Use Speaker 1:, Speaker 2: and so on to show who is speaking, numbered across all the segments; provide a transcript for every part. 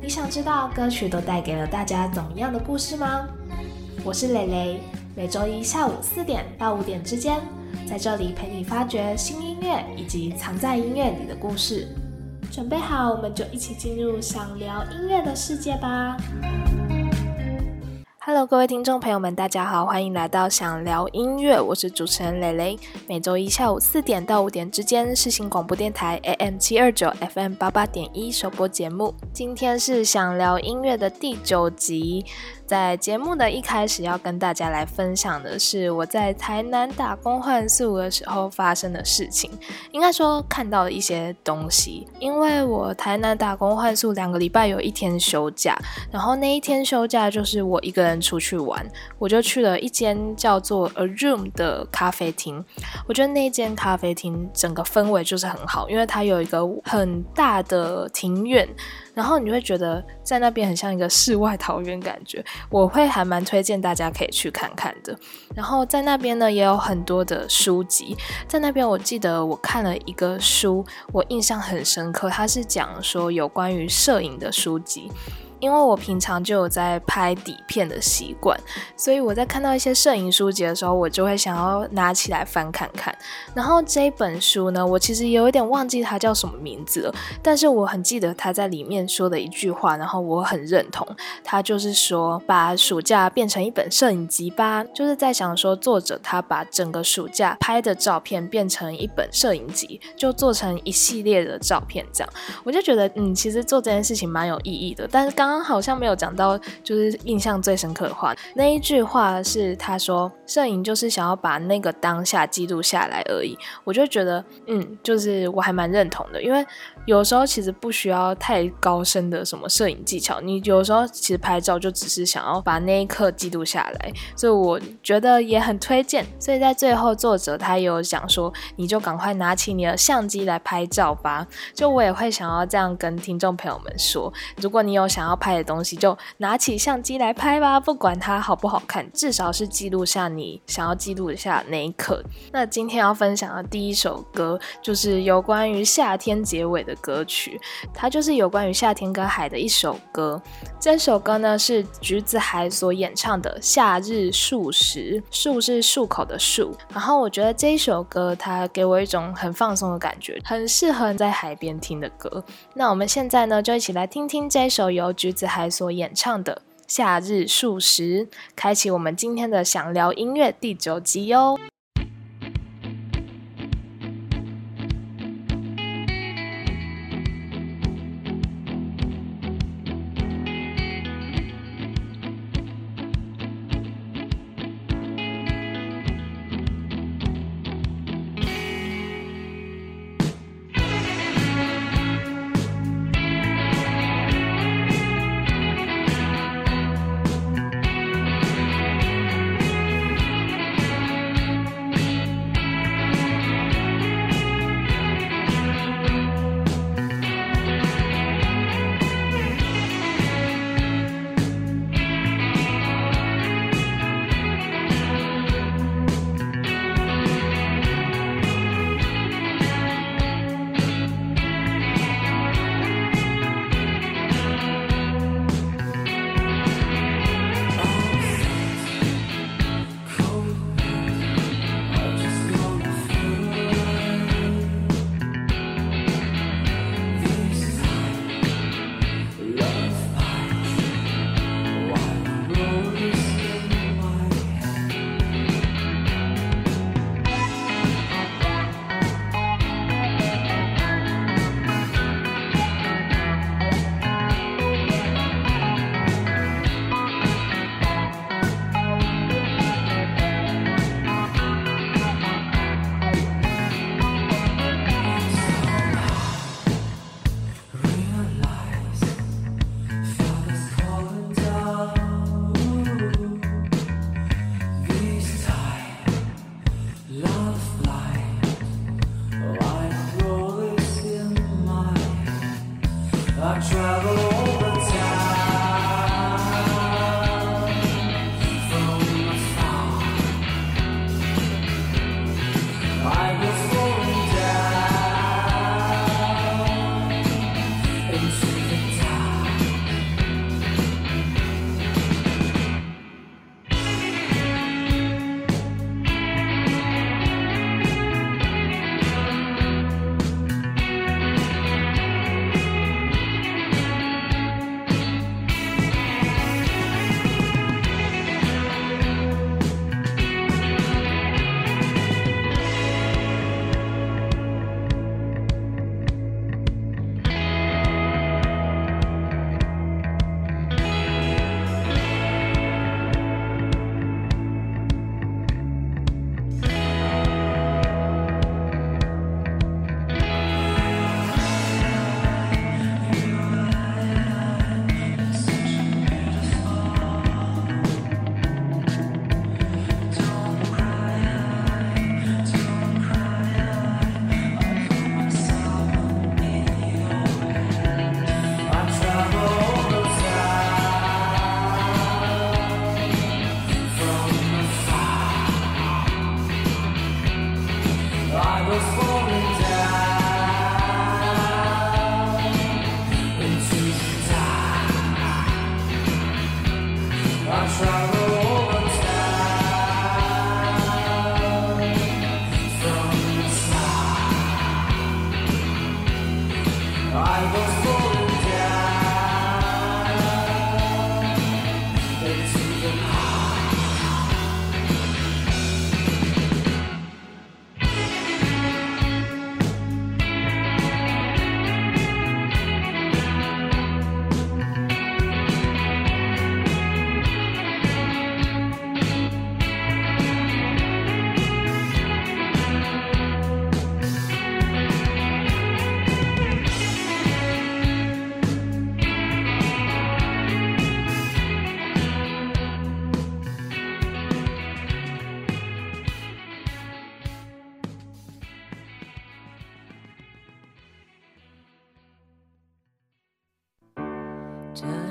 Speaker 1: 你想知道歌曲都带给了大家怎么样的故事吗？我是蕾蕾，每周一下午四点到五点之间，在这里陪你发掘新音乐以及藏在音乐里的故事。准备好，我们就一起进入想聊音乐的世界吧。Hello，各位听众朋友们，大家好，欢迎来到想聊音乐，我是主持人蕾蕾。每周一下午四点到五点之间，是新广播电台 AM 七二九 FM 八八点一首播节目。今天是想聊音乐的第九集。在节目的一开始，要跟大家来分享的是我在台南打工换宿的时候发生的事情，应该说看到的一些东西。因为我台南打工换宿两个礼拜有一天休假，然后那一天休假就是我一个人出去玩，我就去了一间叫做 A Room 的咖啡厅。我觉得那间咖啡厅整个氛围就是很好，因为它有一个很大的庭院。然后你会觉得在那边很像一个世外桃源感觉，我会还蛮推荐大家可以去看看的。然后在那边呢也有很多的书籍，在那边我记得我看了一个书，我印象很深刻，它是讲说有关于摄影的书籍。因为我平常就有在拍底片的习惯，所以我在看到一些摄影书籍的时候，我就会想要拿起来翻看看。然后这本书呢，我其实有一点忘记它叫什么名字了，但是我很记得他在里面说的一句话，然后我很认同。他就是说，把暑假变成一本摄影集吧，就是在想说，作者他把整个暑假拍的照片变成一本摄影集，就做成一系列的照片，这样我就觉得，嗯，其实做这件事情蛮有意义的。但是刚刚。好像没有讲到，就是印象最深刻的话。那一句话是他说：“摄影就是想要把那个当下记录下来而已。”我就觉得，嗯，就是我还蛮认同的，因为有时候其实不需要太高深的什么摄影技巧，你有时候其实拍照就只是想要把那一刻记录下来，所以我觉得也很推荐。所以在最后，作者他有讲说：“你就赶快拿起你的相机来拍照吧。”就我也会想要这样跟听众朋友们说：如果你有想要拍的东西，就拿起相机来拍吧，不管它好不好看，至少是记录下你想要记录一下那一刻。那今天要分享的第一首歌，就是有关于夏天结尾的歌曲，它就是有关于夏天跟海的一首歌。这首歌呢是橘子海所演唱的《夏日漱石》，漱是漱口的漱。然后我觉得这一首歌，它给我一种很放松的感觉，很适合在海边听的歌。那我们现在呢，就一起来听听这首由橘子海所演唱的《夏日数十》，开启我们今天的想聊音乐第九集哟。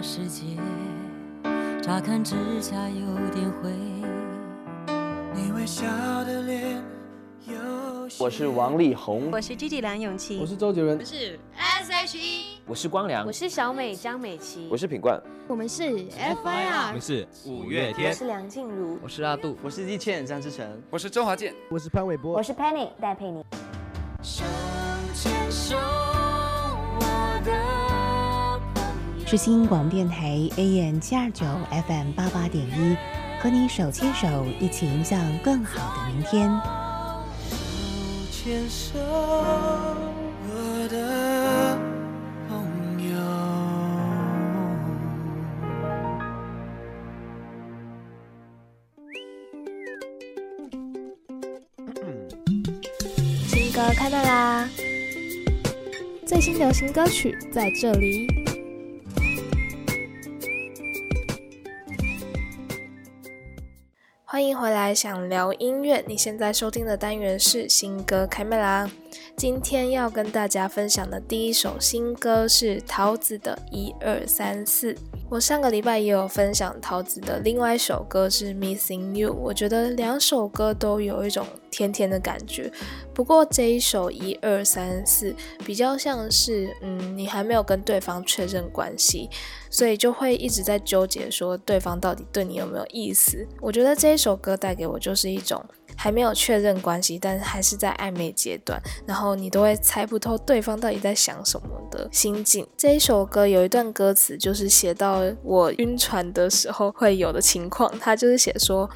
Speaker 2: 世界乍看之下有点灰。你微笑的脸
Speaker 3: 我是王力宏，
Speaker 4: 我是 Gigi 梁咏琪，
Speaker 5: 我是周杰伦，
Speaker 6: 我是 S.H.E，
Speaker 3: 我是光良，
Speaker 7: 我是小美张美琪，
Speaker 8: 我是品冠，
Speaker 9: 我们是 F.I.R，
Speaker 10: 我们是五月天，
Speaker 7: 我是梁静茹，
Speaker 11: 我是阿杜，
Speaker 12: 我是易倩张志成，
Speaker 13: 我是周华健，
Speaker 5: 我是潘玮柏，
Speaker 14: 我是 Penny 戴佩妮。
Speaker 15: 是新广电台 AM 七二九 FM 八八点一，和你手牵手，一起迎向更好的明天。
Speaker 2: 手牵手，我的朋友。
Speaker 1: 新歌开麦啦！最新流行歌曲在这里。欢迎回来，想聊音乐。你现在收听的单元是新歌开麦啦！今天要跟大家分享的第一首新歌是桃子的《一二三四》。我上个礼拜也有分享桃子的另外一首歌是《Missing You》，我觉得两首歌都有一种甜甜的感觉。不过这一首《一二三四》比较像是，嗯，你还没有跟对方确认关系，所以就会一直在纠结说对方到底对你有没有意思。我觉得这一首歌带给我就是一种。还没有确认关系，但还是在暧昧阶段，然后你都会猜不透对方到底在想什么的心境。这一首歌有一段歌词，就是写到我晕船的时候会有的情况，他就是写说。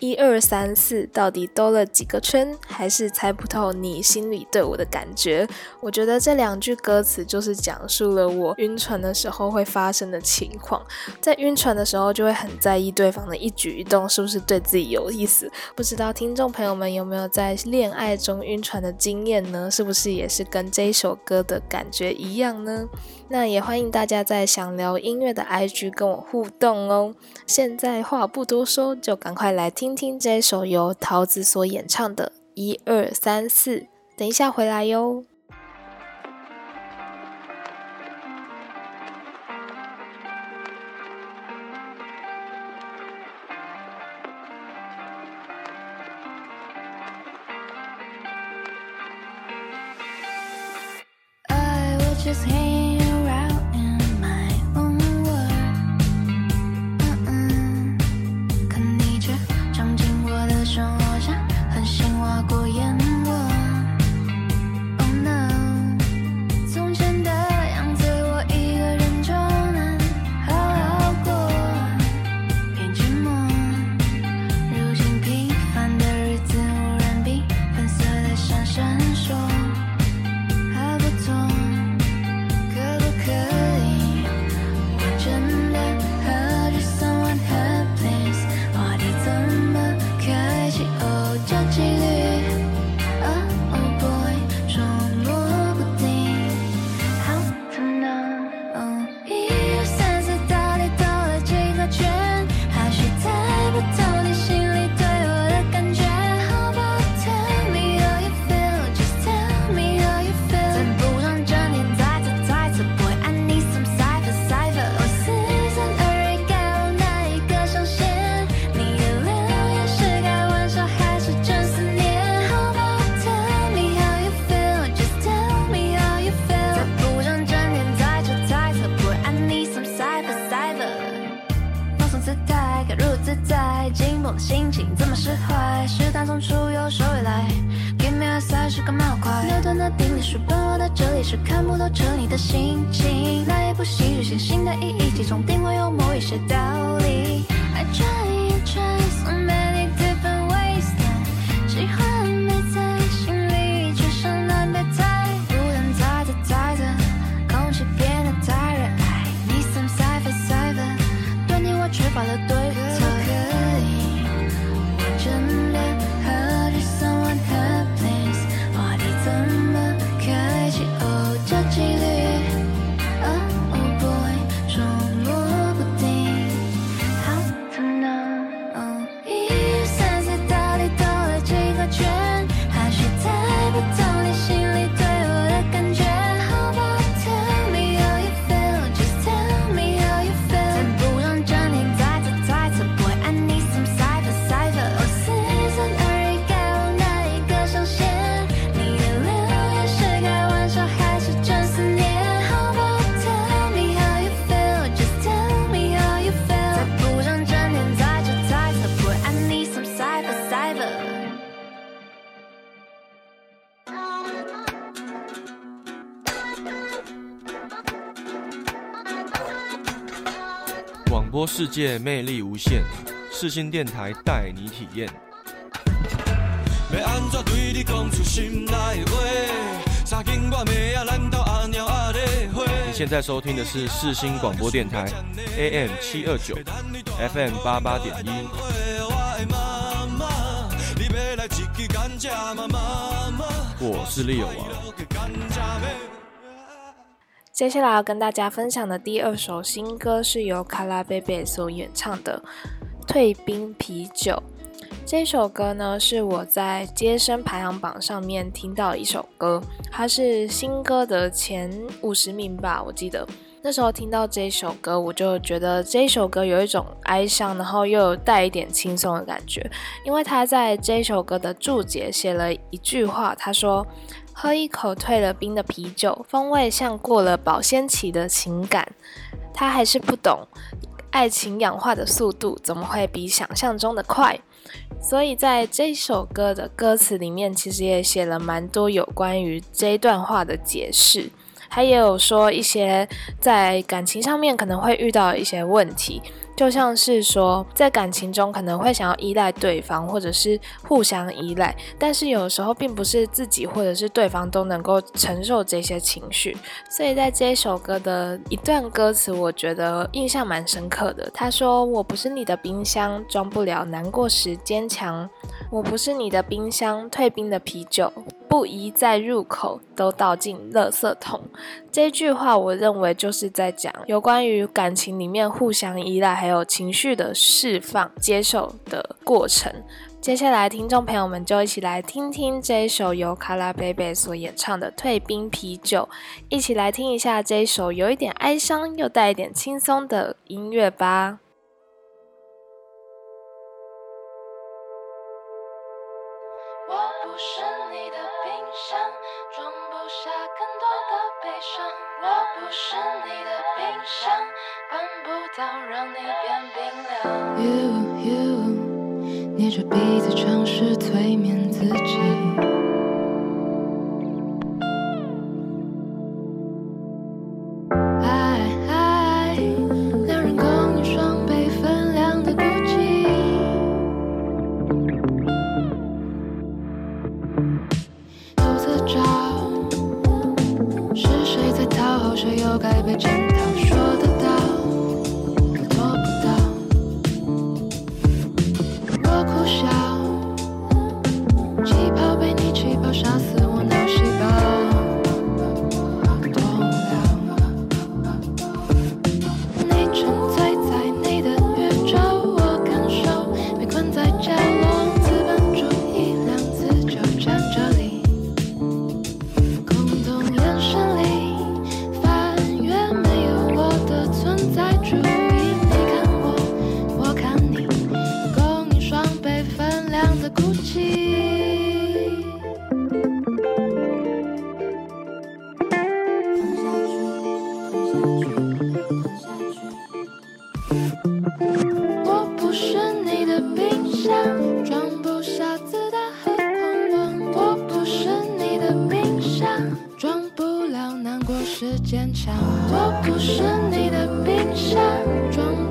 Speaker 1: 一二三四，到底兜了几个圈？还是猜不透你心里对我的感觉？我觉得这两句歌词就是讲述了我晕船的时候会发生的情况。在晕船的时候，就会很在意对方的一举一动是不是对自己有意思。不知道听众朋友们有没有在恋爱中晕船的经验呢？是不是也是跟这一首歌的感觉一样呢？那也欢迎大家在想聊音乐的 IG 跟我互动哦。现在话不多说，就赶快来听听听这首由桃子所演唱的《一二三四》。等一下回来哟。
Speaker 5: 播世界魅力无限，四新电台带你体验。
Speaker 8: 要安怎对你讲出心内话？三更我妹啊，咱斗阿猫阿咧花。
Speaker 5: 你现在收听的是四新广播电台 AM 七二九 FM 八八点一。
Speaker 8: 我
Speaker 5: 是利友王。
Speaker 1: 接下来要跟大家分享的第二首新歌是由卡拉贝贝所演唱的《退冰啤酒》。这首歌呢是我在接生排行榜上面听到一首歌，它是新歌的前五十名吧，我记得。那时候听到这首歌，我就觉得这首歌有一种哀伤，然后又有带一点轻松的感觉，因为他在这首歌的注解写了一句话，他说。喝一口退了冰的啤酒，风味像过了保鲜期的情感。他还是不懂，爱情氧化的速度怎么会比想象中的快？所以在这首歌的歌词里面，其实也写了蛮多有关于这一段话的解释。他也有说一些在感情上面可能会遇到一些问题，就像是说在感情中可能会想要依赖对方，或者是互相依赖，但是有时候并不是自己或者是对方都能够承受这些情绪。所以在这首歌的一段歌词，我觉得印象蛮深刻的。他说：“我不是你的冰箱，装不了难过时坚强；我不是你的冰箱，退冰的啤酒。”不宜在入口都倒进垃圾桶。这句话，我认为就是在讲有关于感情里面互相依赖，还有情绪的释放、接受的过程。接下来，听众朋友们就一起来听听这一首由卡拉贝贝所演唱的《退冰啤酒》，一起来听一下这一首有一点哀伤又带一点轻松的音乐吧。
Speaker 4: 坚强。我不是你的冰箱装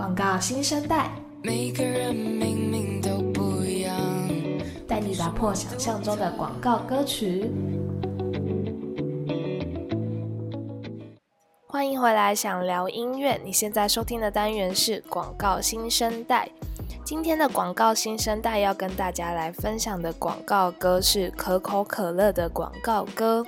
Speaker 1: 广告新生代，
Speaker 9: 每个人明明都不一样，
Speaker 1: 带你打破想象中的广告歌曲。欢迎回来，想聊音乐。你现在收听的单元是广告新生代。今天的广告新生代要跟大家来分享的广告歌是可口可乐的广告歌。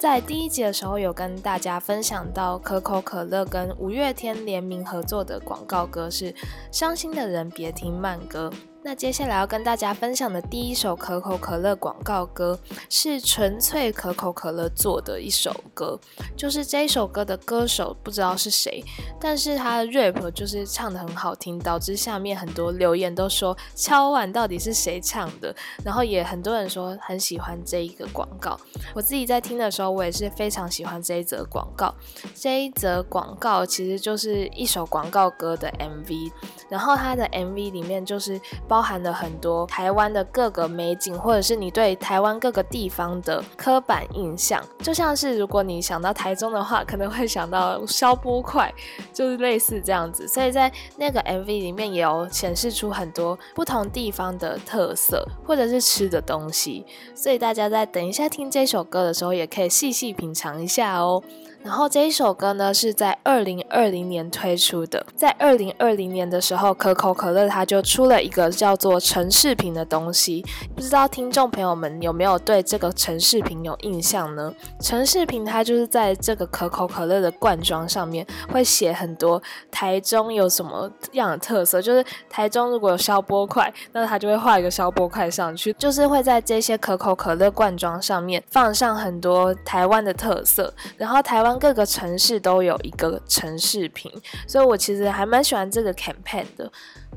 Speaker 1: 在第一集的时候，有跟大家分享到可口可乐跟五月天联名合作的广告歌是《伤心的人别听慢歌》。那接下来要跟大家分享的第一首可口可乐广告歌，是纯粹可口可乐做的一首歌。就是这一首歌的歌手不知道是谁，但是他的 rap 就是唱的很好听，导致下面很多留言都说敲碗到底是谁唱的。然后也很多人说很喜欢这一个广告。我自己在听的时候，我也是非常喜欢这一则广告。这一则广告其实就是一首广告歌的 MV，然后它的 MV 里面就是包。含了很多台湾的各个美景，或者是你对台湾各个地方的刻板印象，就像是如果你想到台中的话，可能会想到消波块，就是类似这样子。所以在那个 MV 里面也有显示出很多不同地方的特色，或者是吃的东西。所以大家在等一下听这首歌的时候，也可以细细品尝一下哦。然后这一首歌呢，是在二零二零年推出的。在二零二零年的时候，可口可乐它就出了一个叫做城市瓶的东西。不知道听众朋友们有没有对这个城市瓶有印象呢？城市瓶它就是在这个可口可乐的罐装上面会写很多台中有什么样的特色，就是台中如果有消波块，那它就会画一个消波块上去，就是会在这些可口可乐罐装上面放上很多台湾的特色，然后台湾。各个城市都有一个城市品，所以我其实还蛮喜欢这个 campaign 的。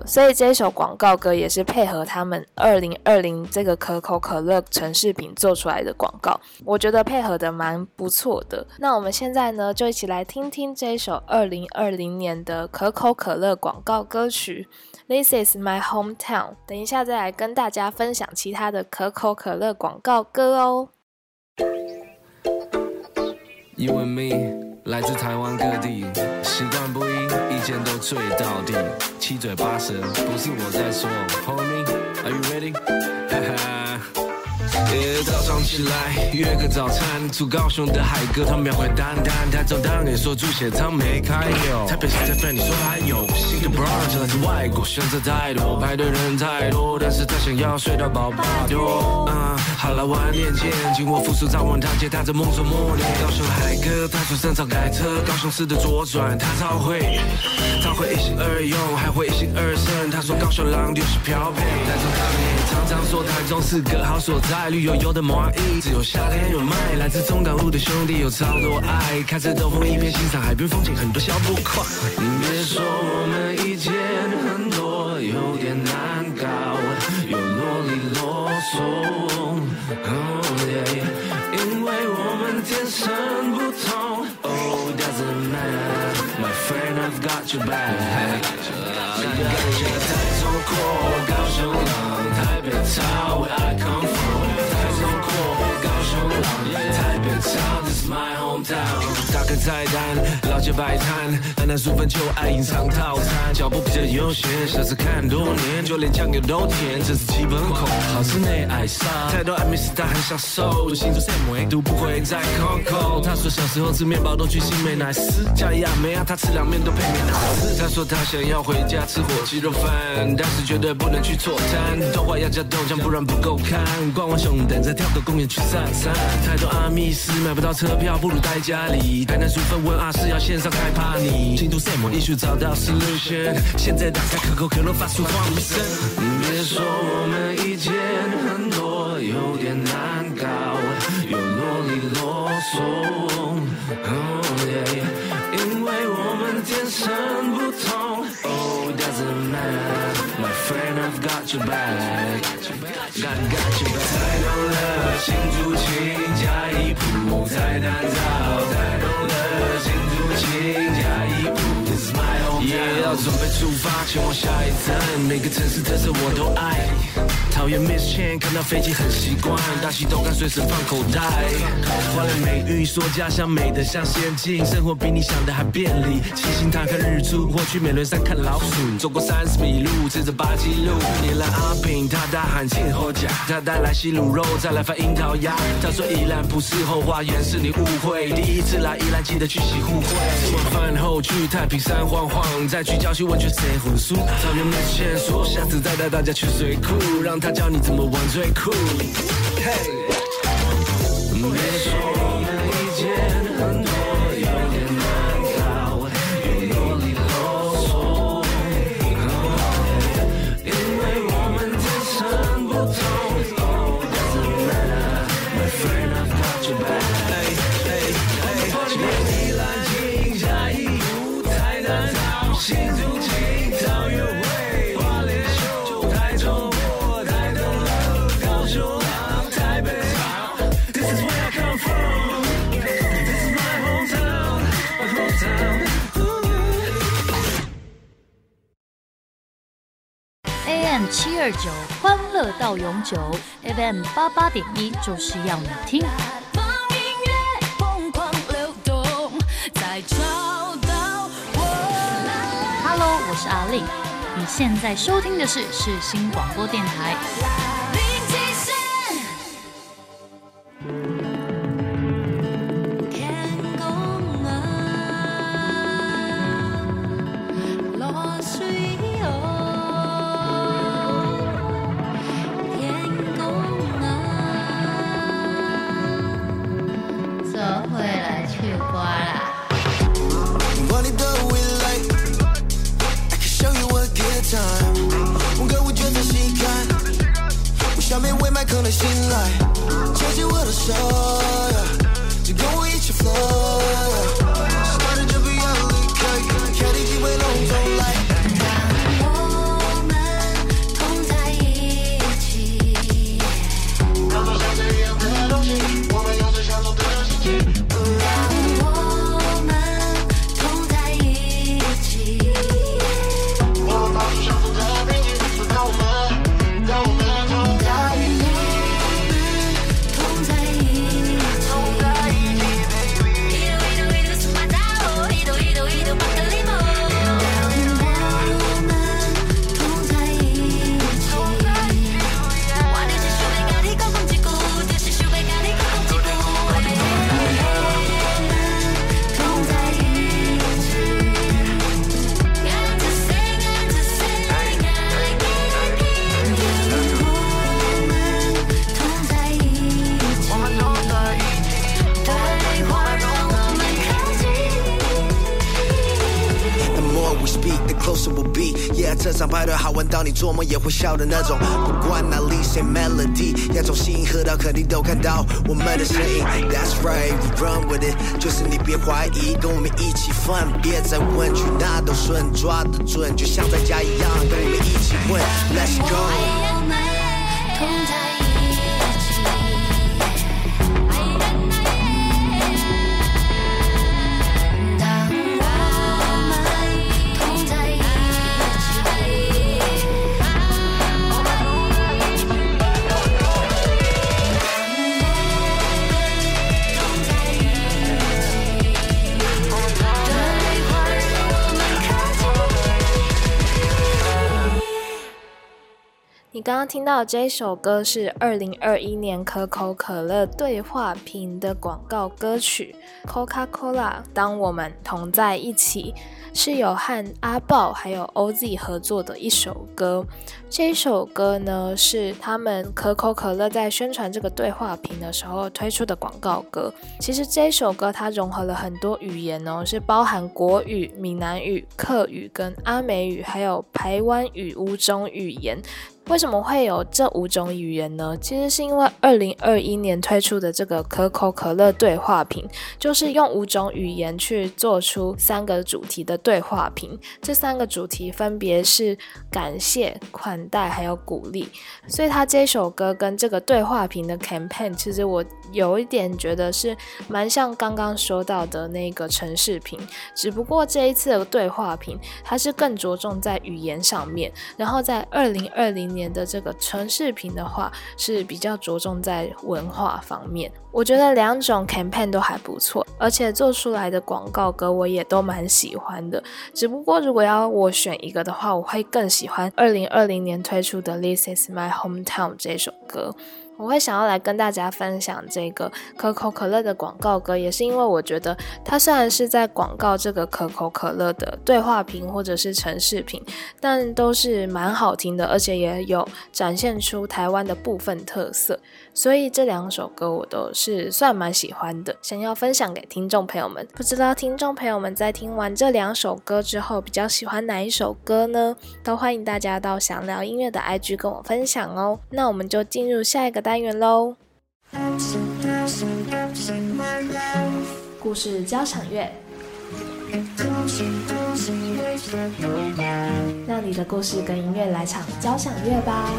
Speaker 1: 所以这首广告歌也是配合他们二零二零这个可口可乐城市品做出来的广告，我觉得配合的蛮不错的。那我们现在呢，就一起来听听这首二零二零年的可口可乐广告歌曲《This Is My Hometown》。等一下再来跟大家分享其他的可口可乐广告歌哦。
Speaker 10: You and me，来自台湾各地，习惯不一，意见都最到底，七嘴八舌，不是我在说，Homie，Are you ready？早上起来约个早餐，住高雄的海哥他秒回单单。台中当年说猪血汤没开有，台北市在飞你说还有。新的 brunch 来自外国，选择太多，排队人太多，但是他想要睡到饱饱多。嗯，好了，晚点见，紧握扶手早晚堂街，踏着梦中默念。高雄海哥他说深草改车，高雄市的左转他超会，他会一心二用，还会一心二圣。他说高雄狼就是漂配。台中当年常常说台中是个好所在。绿油油的蚂蚁，只有夏天有卖。来自中港路的兄弟有超多爱，开着兜风一边欣赏海边风景，很多小步快。你别说我们意见很多，有点难搞，又啰里啰嗦。Oh yeah，因为我们天生不同。Oh doesn't matter, my friend I've got your back。感谢台中阔，高雄浪，台北潮，Where I come from。台北潮，This is my hometown。菜单，老街摆摊，南南薯粉就爱隐藏套餐，脚步比较悠闲，下次看多年，就连酱油都甜，这是基本款，好吃内爱上，太多爱美食他很享受，新竹 Sam 唯独不会再 Coco。他说小时候吃面包都去新美奶丝，加亚美啊，他吃凉面都配面奶丝。他说他想要回家吃火鸡肉饭，但是绝对不能去错摊，豆花要加豆浆，不然不够看。逛完熊蛋再跳个公园去散散。太多阿密斯买不到车票，不如待家里。台南薯粉问阿是要线上开 party。京都 Sam 艺术找到 solution，现在打开可口可乐发出欢呼声。别说我们意见很多，有点难搞，又啰里啰嗦。因为我们天生不同。Oh doesn't matter, my friend I've got your back, got got your back。太浓了，新竹青加一铺，太难找。也要准备出发，前往下一站，每个城市特色我都爱。讨厌 Miss Chan，看到飞机很习惯，大西都敢随时放口袋。花了美玉说家乡美得像仙境，生活比你想的还便利。七星潭看日出，或去美仑山看老鼠。走过三十米路，吃着八吉路。你来阿平，他大喊庆贺甲，他带来西卤肉，再来份樱桃鸭。他说宜兰不是后花园，是你误会。第一次来宜兰，记得去洗护会。吃完饭后去太平山晃晃，再去郊区温泉晒混素。草原 Miss Chan 说下次再带大家去水库，让他教你怎么玩最酷。嘿，别说
Speaker 11: 二九，欢乐到永久；FM 八八点一，就是要你听。Hello，我是阿令，你现在收听的是世新广播电台。
Speaker 8: 我
Speaker 4: 们
Speaker 8: 也会笑的那种。不管哪里谁 melody，要从心喝到肯定都看到我们的身影。That's right, we run with it，就是你别怀疑，跟我们一起 fun，别再问去哪都顺，抓得准，就像在家一样，跟我们一起混。Let's go。
Speaker 1: 刚听到这首歌是二零二一年可口可乐对话屏的广告歌曲《Coca-Cola》。当我们同在一起，是有和阿豹还有 OZ 合作的一首歌。这一首歌呢，是他们可口可乐在宣传这个对话屏的时候推出的广告歌。其实这一首歌它融合了很多语言哦，是包含国语、闽南语、客语跟阿美语，还有台湾语五种语言。为什么会有这五种语言呢？其实是因为二零二一年推出的这个可口可乐对话屏，就是用五种语言去做出三个主题的对话屏。这三个主题分别是感谢、款待还有鼓励。所以他这首歌跟这个对话屏的 campaign，其实我有一点觉得是蛮像刚刚说到的那个城市屏，只不过这一次的对话屏，它是更着重在语言上面，然后在二零二零年的这个城市屏的话，是比较着重在文化方面。我觉得两种 campaign 都还不错，而且做出来的广告歌我也都蛮喜欢的。只不过如果要我选一个的话，我会更喜欢二零二零年推出的《This Is My Hometown》这首歌。我会想要来跟大家分享这个可口可乐的广告歌，也是因为我觉得它虽然是在广告这个可口可乐的对话屏或者是城市屏，但都是蛮好听的，而且也有展现出台湾的部分特色。所以这两首歌我都是算蛮喜欢的，想要分享给听众朋友们。不知道听众朋友们在听完这两首歌之后，比较喜欢哪一首歌呢？都欢迎大家到想聊音乐的 IG 跟我分享哦。那我们就进入下一个单元喽。故事交响乐，让你的故事跟音乐来场交响乐吧。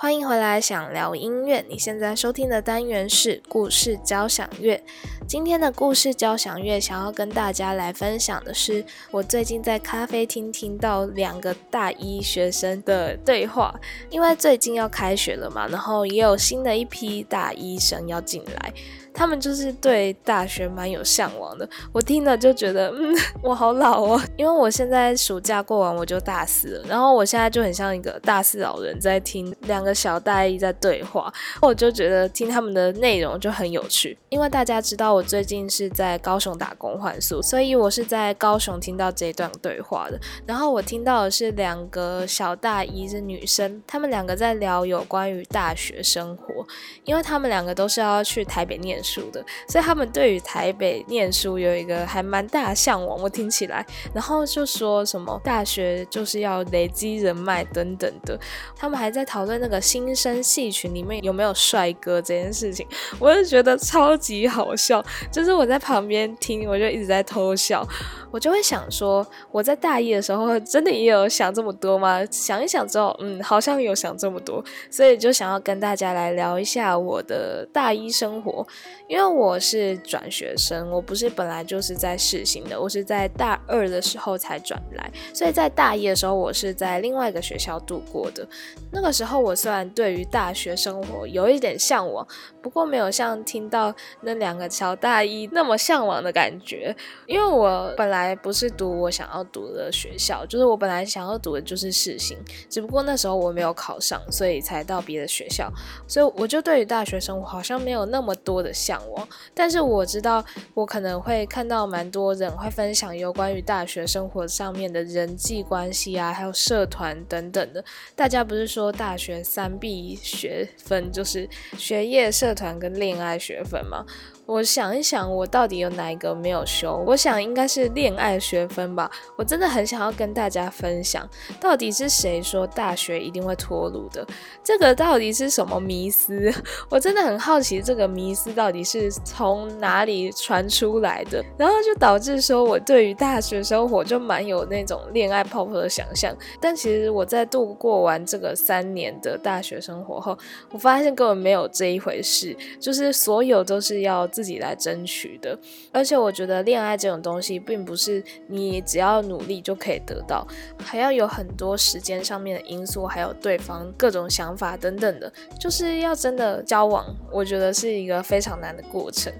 Speaker 1: 欢迎回来，想聊音乐。你现在收听的单元是故事交响乐。今天的故事交响乐，想要跟大家来分享的是，我最近在咖啡厅听到两个大一学生的对话。因为最近要开学了嘛，然后也有新的一批大一生要进来。他们就是对大学蛮有向往的，我听了就觉得，嗯，我好老哦，因为我现在暑假过完我就大四了，然后我现在就很像一个大四老人在听两个小大一在对话，我就觉得听他们的内容就很有趣。因为大家知道我最近是在高雄打工换宿，所以我是在高雄听到这一段对话的。然后我听到的是两个小大一是女生，她们两个在聊有关于大学生活，因为她们两个都是要去台北念。书的，所以他们对于台北念书有一个还蛮大的向往。我听起来，然后就说什么大学就是要累积人脉等等的。他们还在讨论那个新生系群里面有没有帅哥这件事情，我就觉得超级好笑。就是我在旁边听，我就一直在偷笑。我就会想说，我在大一的时候真的也有想这么多吗？想一想之后，嗯，好像有想这么多，所以就想要跟大家来聊一下我的大一生活。因为我是转学生，我不是本来就是在试行的，我是在大二的时候才转来，所以在大一的时候，我是在另外一个学校度过的。那个时候，我虽然对于大学生活有一点向往，不过没有像听到那两个乔大一那么向往的感觉。因为我本来不是读我想要读的学校，就是我本来想要读的就是试行，只不过那时候我没有考上，所以才到别的学校，所以我就对于大学生活好像没有那么多的向往。但是我知道，我可能会看到蛮多人会分享有关于大学生活上面的人际关系啊，还有社团等等的。大家不是说大学三必学分就是学业、社团跟恋爱学分吗？我想一想，我到底有哪一个没有修？我想应该是恋爱学分吧。我真的很想要跟大家分享，到底是谁说大学一定会脱路的？这个到底是什么迷思？我真的很好奇，这个迷思到 到底是从哪里传出来的？然后就导致说我对于大学生活就蛮有那种恋爱泡泡的想象。但其实我在度过完这个三年的大学生活后，我发现根本没有这一回事，就是所有都是要。自己来争取的，而且我觉得恋爱这种东西，并不是你只要努力就可以得到，还要有很多时间上面的因素，还有对方各种想法等等的，就是要真的交往，我觉得是一个非常难的过程。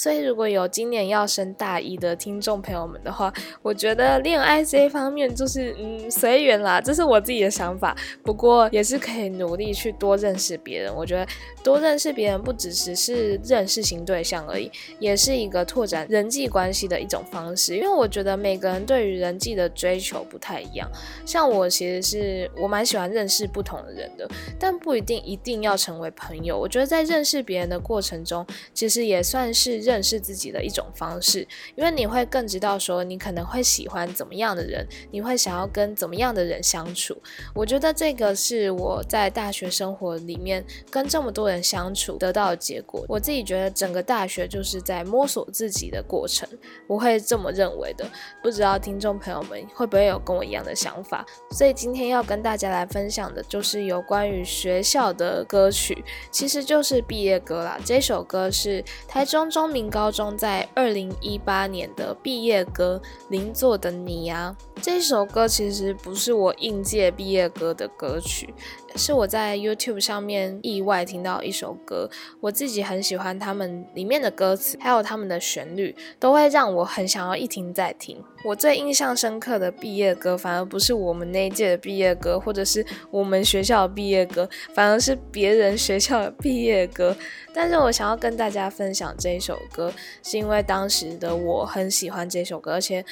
Speaker 1: 所以，如果有今年要升大一的听众朋友们的话，我觉得恋爱这一方面就是嗯随缘啦，这是我自己的想法。不过也是可以努力去多认识别人。我觉得多认识别人不只是是认识型对象而已，也是一个拓展人际关系的一种方式。因为我觉得每个人对于人际的追求不太一样。像我其实是我蛮喜欢认识不同的人的，但不一定一定要成为朋友。我觉得在认识别人的过程中，其实也算是。认识自己的一种方式，因为你会更知道说你可能会喜欢怎么样的人，你会想要跟怎么样的人相处。我觉得这个是我在大学生活里面跟这么多人相处得到的结果。我自己觉得整个大学就是在摸索自己的过程，我会这么认为的。不知道听众朋友们会不会有跟我一样的想法？所以今天要跟大家来分享的就是有关于学校的歌曲，其实就是毕业歌啦。这首歌是台中中民。高中在二零一八年的毕业歌《邻座的你》啊。这首歌其实不是我应届毕业歌的歌曲，是我在 YouTube 上面意外听到一首歌，我自己很喜欢他们里面的歌词，还有他们的旋律，都会让我很想要一听再听。我最印象深刻的毕业歌，反而不是我们那一届的毕业歌，或者是我们学校的毕业歌，反而是别人学校的毕业歌。但是我想要跟大家分享这一首歌，是因为当时的我很喜欢这首歌，而且。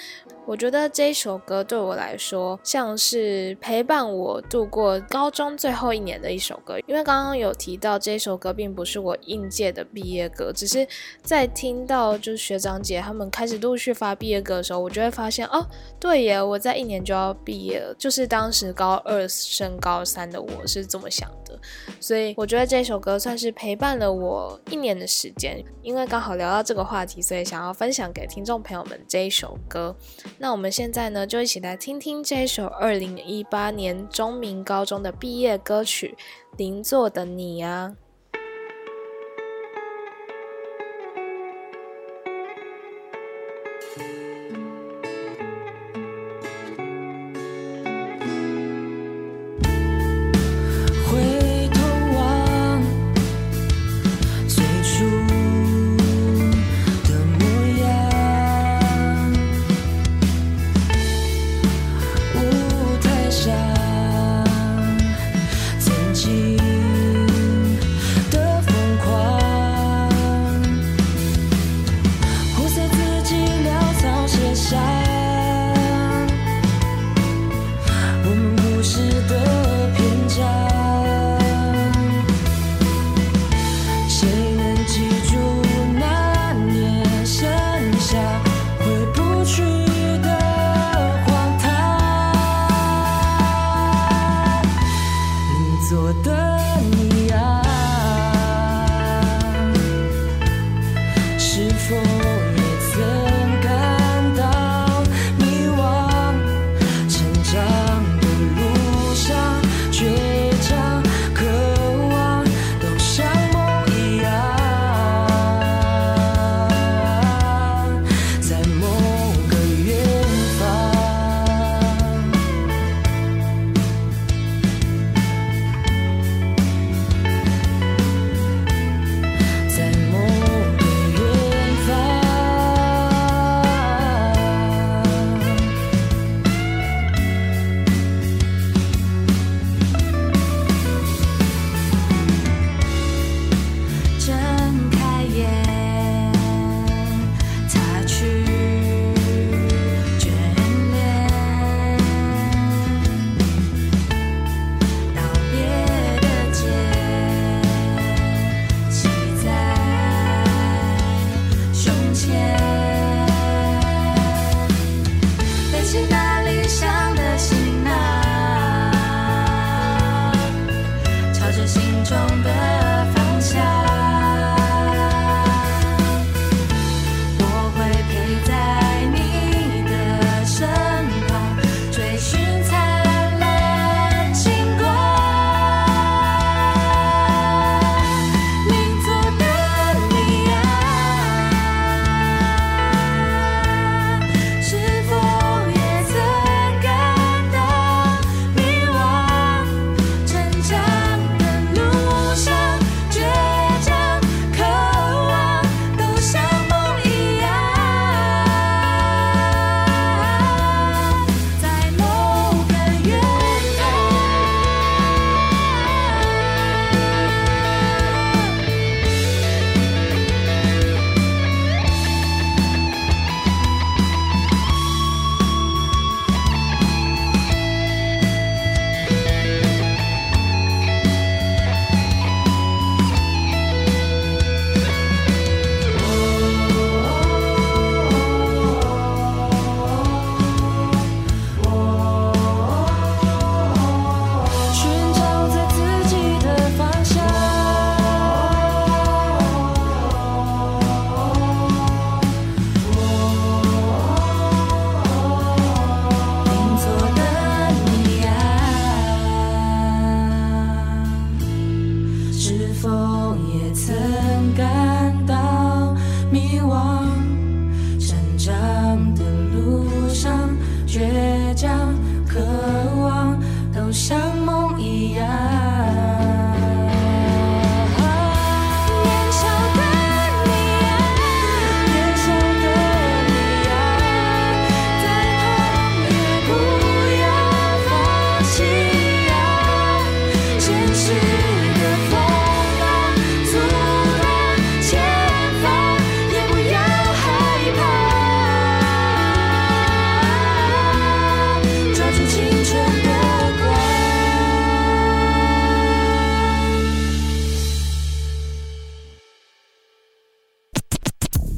Speaker 1: 我觉得这首歌对我来说像是陪伴我度过高中最后一年的一首歌，因为刚刚有提到这首歌并不是我应届的毕业歌，只是在听到就是学长姐他们开始陆续发毕业歌的时候，我觉得发现哦，对耶，我在一年就要毕业了，就是当时高二升高三的我是这么想的，所以我觉得这首歌算是陪伴了我一年的时间，因为刚好聊到这个话题，所以想要分享给听众朋友们这一首歌。那我们现在呢，就一起来听听这首二零一八年中明高中的毕业歌曲《邻座的你》啊。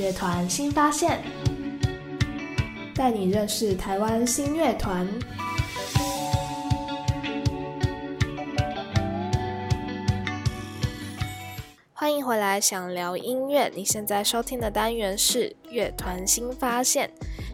Speaker 1: 乐团新发现，带你认识台湾新乐团。欢迎回来，想聊音乐。你现在收听的单元是乐团新发现。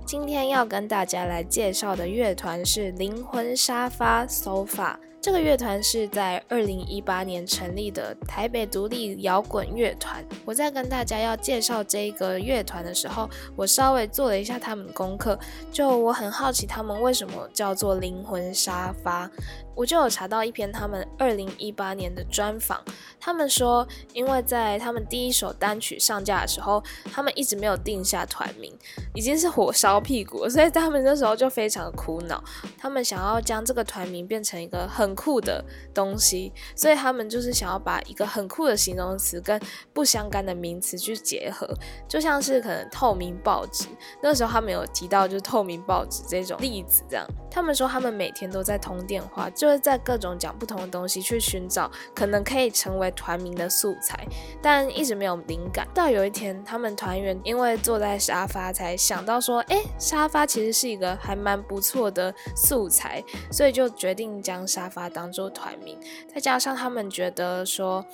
Speaker 1: 今天要跟大家来介绍的乐团是灵魂沙发 （Sofa）。这个乐团是在二零一八年成立的台北独立摇滚乐团。我在跟大家要介绍这个乐团的时候，我稍微做了一下他们的功课。就我很好奇他们为什么叫做灵魂沙发，我就有查到一篇他们二零一八年的专访。他们说，因为在他们第一首单曲上架的时候，他们一直没有定下团名，已经是火烧屁股，所以他们那时候就非常的苦恼。他们想要将这个团名变成一个很酷的东西，所以他们就是想要把一个很酷的形容词跟不相干的名词去结合，就像是可能透明报纸。那时候他们有提到就是透明报纸这种例子，这样。他们说他们每天都在通电话，就就是在各种讲不同的东西去寻找可能可以成为。团名的素材，但一直没有灵感。到有一天，他们团员因为坐在沙发，才想到说：“哎，沙发其实是一个还蛮不错的素材。”所以就决定将沙发当做团名。再加上他们觉得说，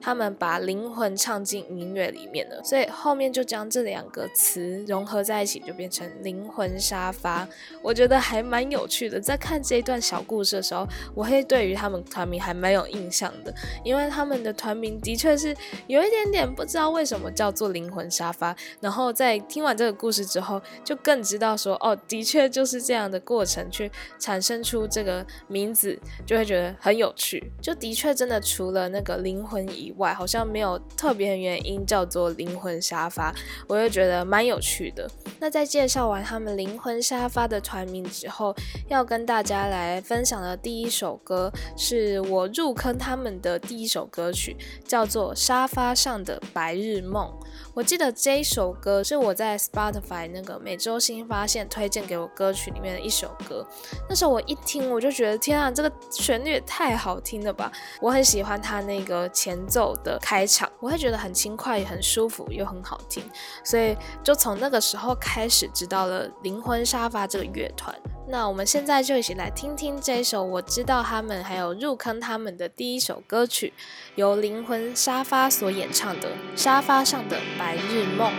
Speaker 1: 他们把灵魂唱进音乐里面了，所以后面就将这两个词融合在一起，就变成灵魂沙发。我觉得还蛮有趣的。在看这一段小故事的时候，我会对于他们团名还蛮有印象的，因为他们的。团名的确是有一点点不知道为什么叫做灵魂沙发，然后在听完这个故事之后，就更知道说哦，的确就是这样的过程去产生出这个名字，就会觉得很有趣。就的确真的除了那个灵魂以外，好像没有特别的原因叫做灵魂沙发，我就觉得蛮有趣的。那在介绍完他们灵魂沙发的团名之后，要跟大家来分享的第一首歌，是我入坑他们的第一首歌曲。叫做《沙发上的白日梦》。我记得这一首歌是我在 Spotify 那个每周新发现推荐给我歌曲里面的一首歌。那时候我一听，我就觉得天啊，这个旋律也太好听了吧！我很喜欢它那个前奏的开场，我会觉得很轻快、很舒服又很好听。所以就从那个时候开始知道了灵魂沙发这个乐团。那我们现在就一起来听听这首我知道他们还有入坑他们的第一首歌曲，由灵魂沙发所演唱的《沙发上的白日梦》。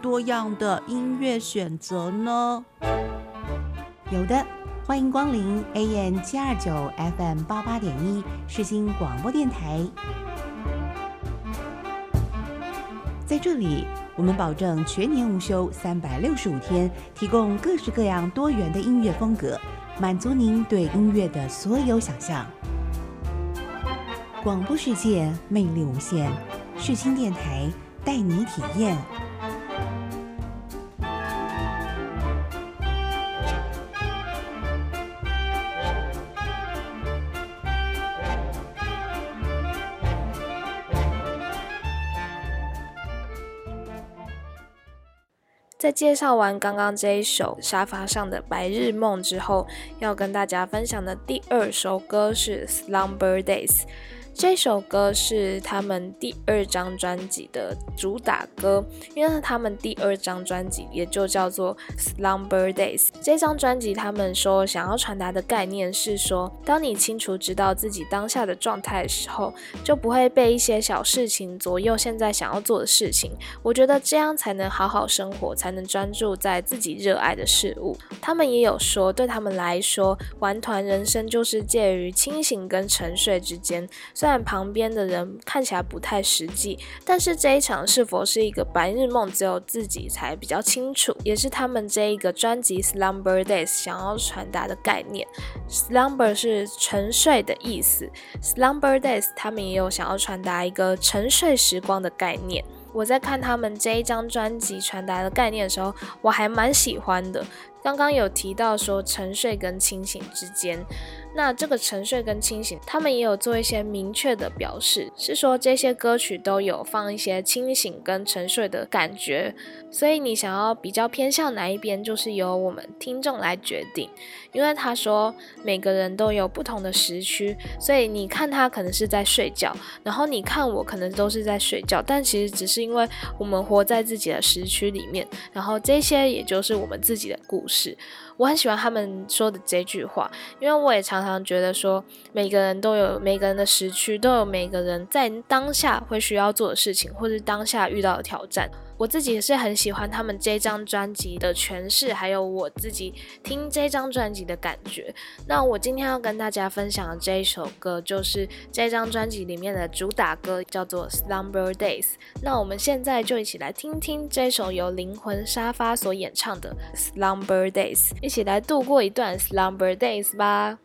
Speaker 13: 多
Speaker 14: 样的音乐选择呢？
Speaker 15: 有的，欢迎光临 AM 七二九 FM 八八点一世新广播电台。在这里，我们保证全年无休，三百六十五天，提供各式各样多元的音乐风格，满足您对音乐的所有想象。广播世界魅力无限，世新电台带你体验。
Speaker 1: 在介绍完刚刚这一首沙发上的白日梦之后，要跟大家分享的第二首歌是《Slumber Days》。这首歌是他们第二张专辑的主打歌，因为他们第二张专辑也就叫做《Slumber Days》。这张专辑他们说想要传达的概念是说，当你清楚知道自己当下的状态的时候，就不会被一些小事情左右现在想要做的事情。我觉得这样才能好好生活，才能专注在自己热爱的事物。他们也有说，对他们来说，玩团人生就是介于清醒跟沉睡之间。虽然旁边的人看起来不太实际，但是这一场是否是一个白日梦，只有自己才比较清楚，也是他们这一个专辑《Slumber Days》想要传达的概念。Slumber 是沉睡的意思，Slumber Days 他们也有想要传达一个沉睡时光的概念。我在看他们这一张专辑传达的概念的时候，我还蛮喜欢的。刚刚有提到说沉睡跟清醒之间，那这个沉睡跟清醒，他们也有做一些明确的表示，是说这些歌曲都有放一些清醒跟沉睡的感觉，所以你想要比较偏向哪一边，就是由我们听众来决定。因为他说每个人都有不同的时区，所以你看他可能是在睡觉，然后你看我可能都是在睡觉，但其实只是因为我们活在自己的时区里面，然后这些也就是我们自己的故事。我很喜欢他们说的这句话，因为我也常常觉得说，每个人都有每个人的时区，都有每个人在当下会需要做的事情，或是当下遇到的挑战。我自己也是很喜欢他们这张专辑的诠释，还有我自己听这张专辑的感觉。那我今天要跟大家分享的这一首歌，就是这张专辑里面的主打歌，叫做《Slumber Days》。那我们现在就一起来听听这首由灵魂沙发所演唱的《Slumber Days》，一起来度过一段 Slumber Days 吧。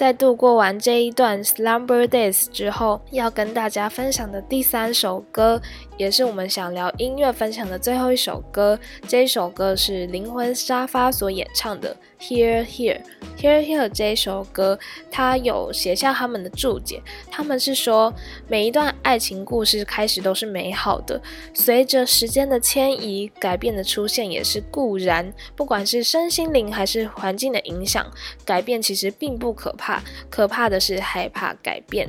Speaker 1: 在度过完这一段 slumber days 之后，要跟大家分享的第三首歌，也是我们想聊音乐分享的最后一首歌。这一首歌是灵魂沙发所演唱的《Here Here Here Here》这一首歌，他有写下他们的注解，他们是说每一段爱情故事开始都是美好的，随着时间的迁移，改变的出现也是固然。不管是身心灵还是环境的影响，改变其实并不可怕，可怕的是害怕改变。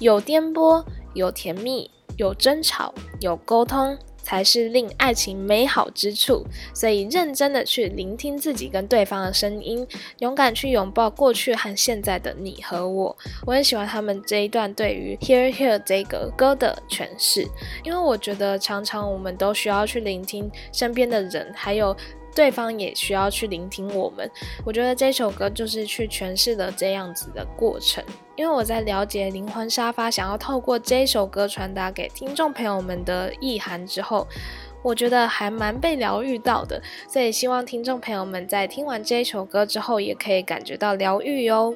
Speaker 1: 有颠簸，有甜蜜，有争吵，有沟通。才是令爱情美好之处，所以认真的去聆听自己跟对方的声音，勇敢去拥抱过去和现在的你和我。我很喜欢他们这一段对于 Here Here 这个歌的诠释，因为我觉得常常我们都需要去聆听身边的人，还有。对方也需要去聆听我们，我觉得这首歌就是去诠释了这样子的过程。因为我在了解灵魂沙发想要透过这首歌传达给听众朋友们的意涵之后，我觉得还蛮被疗愈到的。所以希望听众朋友们在听完这首歌之后，也可以感觉到疗愈哟。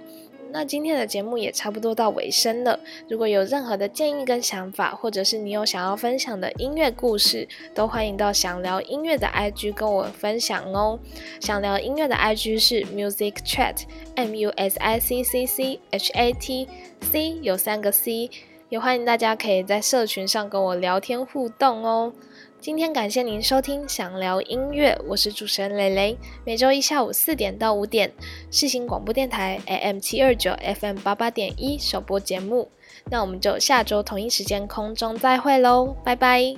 Speaker 1: 那今天的节目也差不多到尾声了。如果有任何的建议跟想法，或者是你有想要分享的音乐故事，都欢迎到想聊音乐的 IG 跟我分享哦。想聊音乐的 IG 是 Music Chat，M U S I C C C H A T C，有三个 C。也欢迎大家可以在社群上跟我聊天互动哦。今天感谢您收听想聊音乐，我是主持人蕾蕾。每周一下午四点到五点，世新广播电台 AM 七二九 FM 八八点一首播节目。那我们就下周同一时间空中再会喽，拜拜。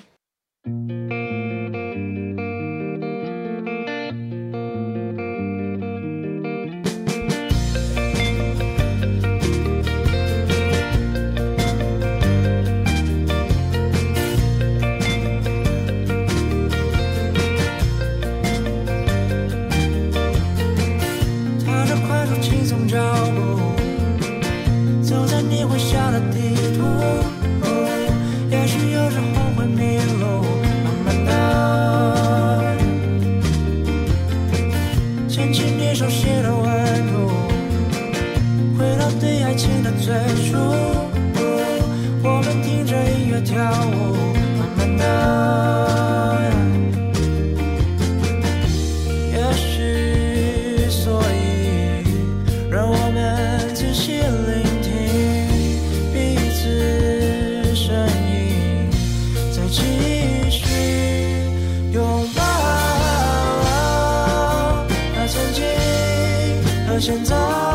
Speaker 2: 现在。